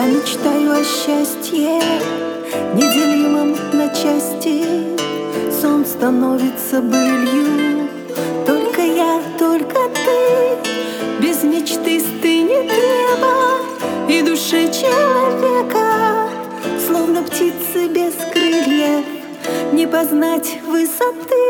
о счастье Неделимом на части. Сон становится былью. Только я, только ты. Без мечты стынет небо И душе человека. Словно птицы без крыльев Не познать высоты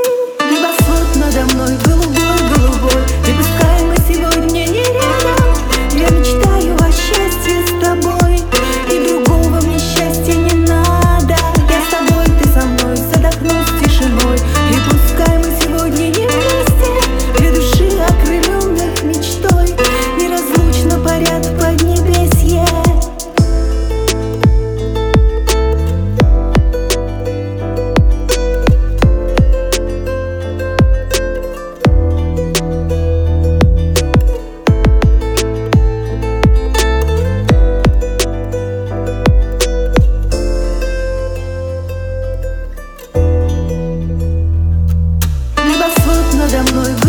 Небосвод надо мной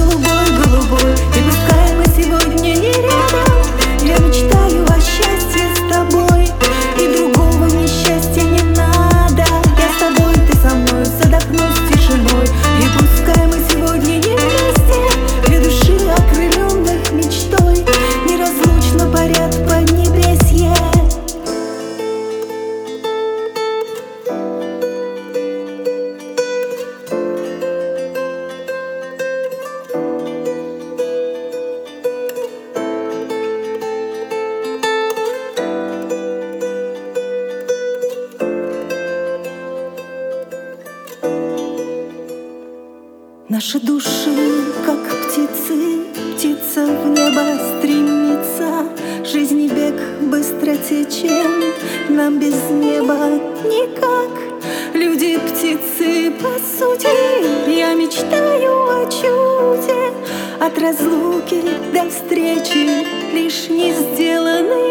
Наши души, как птицы, птица в небо стремится. Жизни бег быстро течен, нам без неба никак. Люди птицы по сути, я мечтаю о чуде. От разлуки до встречи лишь не сделанный